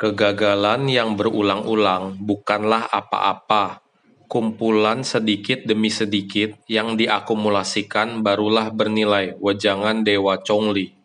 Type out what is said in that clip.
Kegagalan yang berulang-ulang bukanlah apa-apa. Kumpulan sedikit demi sedikit yang diakumulasikan barulah bernilai. Wejangan Dewa Chongli